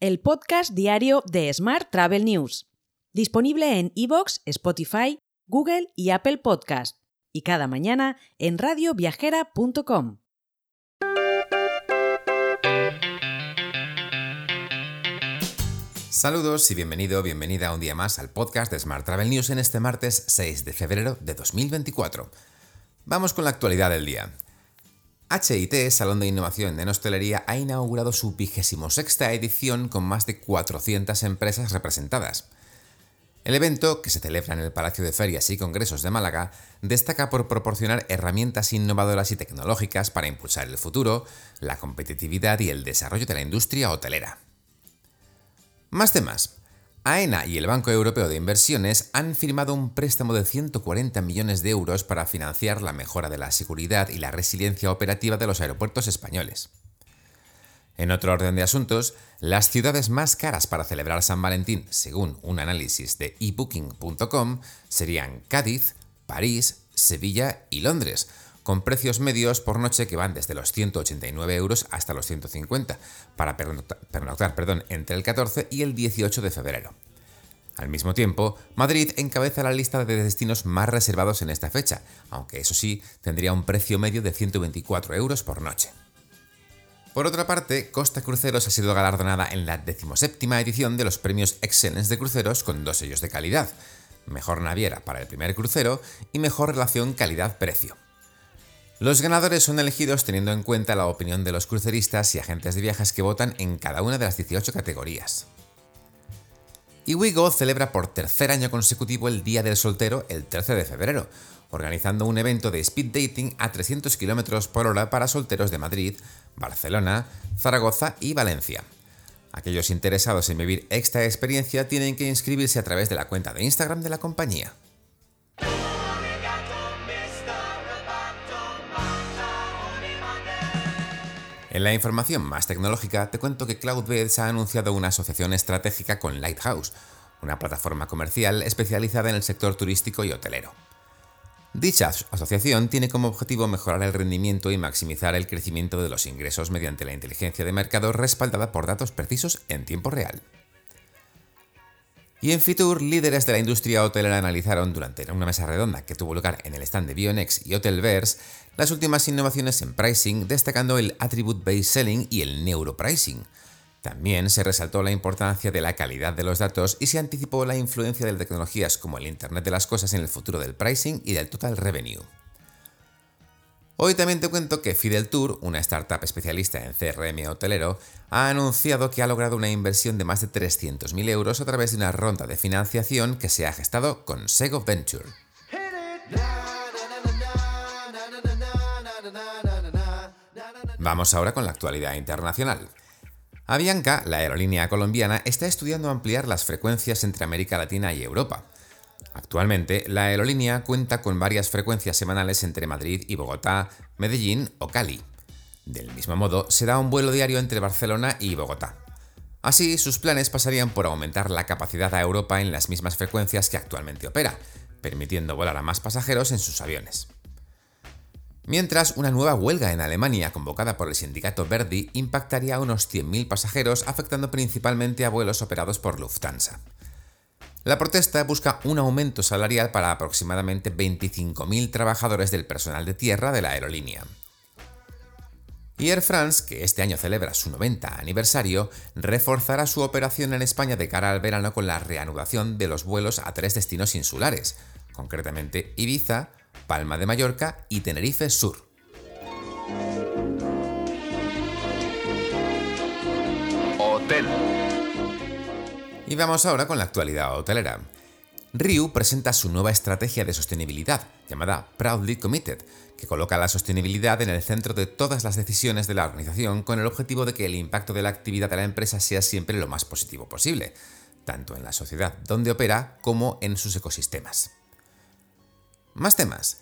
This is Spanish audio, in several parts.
el podcast diario de Smart Travel News, disponible en iVoox, Spotify, Google y Apple Podcast, y cada mañana en radioviajera.com. Saludos y bienvenido, bienvenida un día más al podcast de Smart Travel News en este martes 6 de febrero de 2024. Vamos con la actualidad del día. HIT, Salón de Innovación en Hostelería, ha inaugurado su vigésimo sexta edición con más de 400 empresas representadas. El evento, que se celebra en el Palacio de Ferias y Congresos de Málaga, destaca por proporcionar herramientas innovadoras y tecnológicas para impulsar el futuro, la competitividad y el desarrollo de la industria hotelera. Más temas. AENA y el Banco Europeo de Inversiones han firmado un préstamo de 140 millones de euros para financiar la mejora de la seguridad y la resiliencia operativa de los aeropuertos españoles. En otro orden de asuntos, las ciudades más caras para celebrar San Valentín, según un análisis de ebooking.com, serían Cádiz, París, Sevilla y Londres, con precios medios por noche que van desde los 189 euros hasta los 150, para pernoctar, perdón, entre el 14 y el 18 de febrero. Al mismo tiempo, Madrid encabeza la lista de destinos más reservados en esta fecha, aunque eso sí, tendría un precio medio de 124 euros por noche. Por otra parte, Costa Cruceros ha sido galardonada en la decimoséptima edición de los premios Excellence de Cruceros con dos sellos de calidad, Mejor Naviera para el primer crucero y Mejor Relación Calidad-Precio. Los ganadores son elegidos teniendo en cuenta la opinión de los cruceristas y agentes de viajes que votan en cada una de las 18 categorías. Y Wigo celebra por tercer año consecutivo el Día del Soltero el 13 de febrero, organizando un evento de speed dating a 300 km por hora para solteros de Madrid, Barcelona, Zaragoza y Valencia. Aquellos interesados en vivir esta experiencia tienen que inscribirse a través de la cuenta de Instagram de la compañía. En la información más tecnológica te cuento que Cloudbeds ha anunciado una asociación estratégica con Lighthouse, una plataforma comercial especializada en el sector turístico y hotelero. Dicha asociación tiene como objetivo mejorar el rendimiento y maximizar el crecimiento de los ingresos mediante la inteligencia de mercado respaldada por datos precisos en tiempo real. Y en Fitur, líderes de la industria hotelera analizaron durante una mesa redonda que tuvo lugar en el stand de Bionex y Hotelverse las últimas innovaciones en pricing, destacando el Attribute Based Selling y el Neuropricing. También se resaltó la importancia de la calidad de los datos y se anticipó la influencia de tecnologías como el Internet de las Cosas en el futuro del pricing y del total revenue. Hoy también te cuento que Fidel Tour, una startup especialista en CRM hotelero, ha anunciado que ha logrado una inversión de más de 300.000 euros a través de una ronda de financiación que se ha gestado con Sego Venture. Vamos ahora con la actualidad internacional. Avianca, la aerolínea colombiana, está estudiando ampliar las frecuencias entre América Latina y Europa. Actualmente, la aerolínea cuenta con varias frecuencias semanales entre Madrid y Bogotá, Medellín o Cali. Del mismo modo, se da un vuelo diario entre Barcelona y Bogotá. Así, sus planes pasarían por aumentar la capacidad a Europa en las mismas frecuencias que actualmente opera, permitiendo volar a más pasajeros en sus aviones. Mientras, una nueva huelga en Alemania convocada por el sindicato Verdi impactaría a unos 100.000 pasajeros, afectando principalmente a vuelos operados por Lufthansa. La protesta busca un aumento salarial para aproximadamente 25.000 trabajadores del personal de tierra de la aerolínea. Air France, que este año celebra su 90 aniversario, reforzará su operación en España de cara al verano con la reanudación de los vuelos a tres destinos insulares, concretamente Ibiza, Palma de Mallorca y Tenerife Sur. Hotel. Y vamos ahora con la actualidad hotelera. Ryu presenta su nueva estrategia de sostenibilidad, llamada Proudly Committed, que coloca la sostenibilidad en el centro de todas las decisiones de la organización con el objetivo de que el impacto de la actividad de la empresa sea siempre lo más positivo posible, tanto en la sociedad donde opera como en sus ecosistemas. Más temas.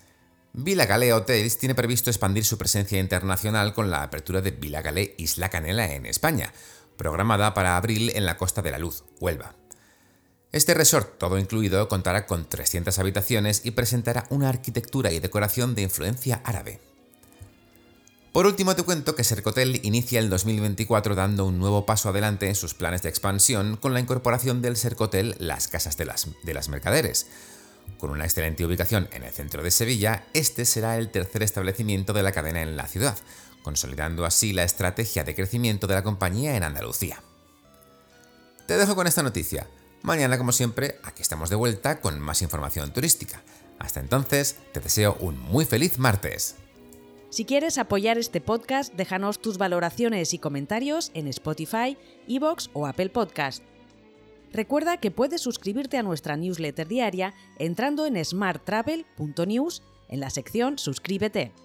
Villa Galé Hotels tiene previsto expandir su presencia internacional con la apertura de Villa Galé Isla Canela en España, programada para abril en la Costa de la Luz, Huelva. Este resort, todo incluido, contará con 300 habitaciones y presentará una arquitectura y decoración de influencia árabe. Por último, te cuento que Sercotel inicia el 2024 dando un nuevo paso adelante en sus planes de expansión con la incorporación del Sercotel Las Casas de las, de las Mercaderes. Con una excelente ubicación en el centro de Sevilla, este será el tercer establecimiento de la cadena en la ciudad, consolidando así la estrategia de crecimiento de la compañía en Andalucía. Te dejo con esta noticia. Mañana, como siempre, aquí estamos de vuelta con más información turística. Hasta entonces, te deseo un muy feliz martes. Si quieres apoyar este podcast, déjanos tus valoraciones y comentarios en Spotify, Evox o Apple Podcast. Recuerda que puedes suscribirte a nuestra newsletter diaria entrando en smarttravel.news en la sección Suscríbete.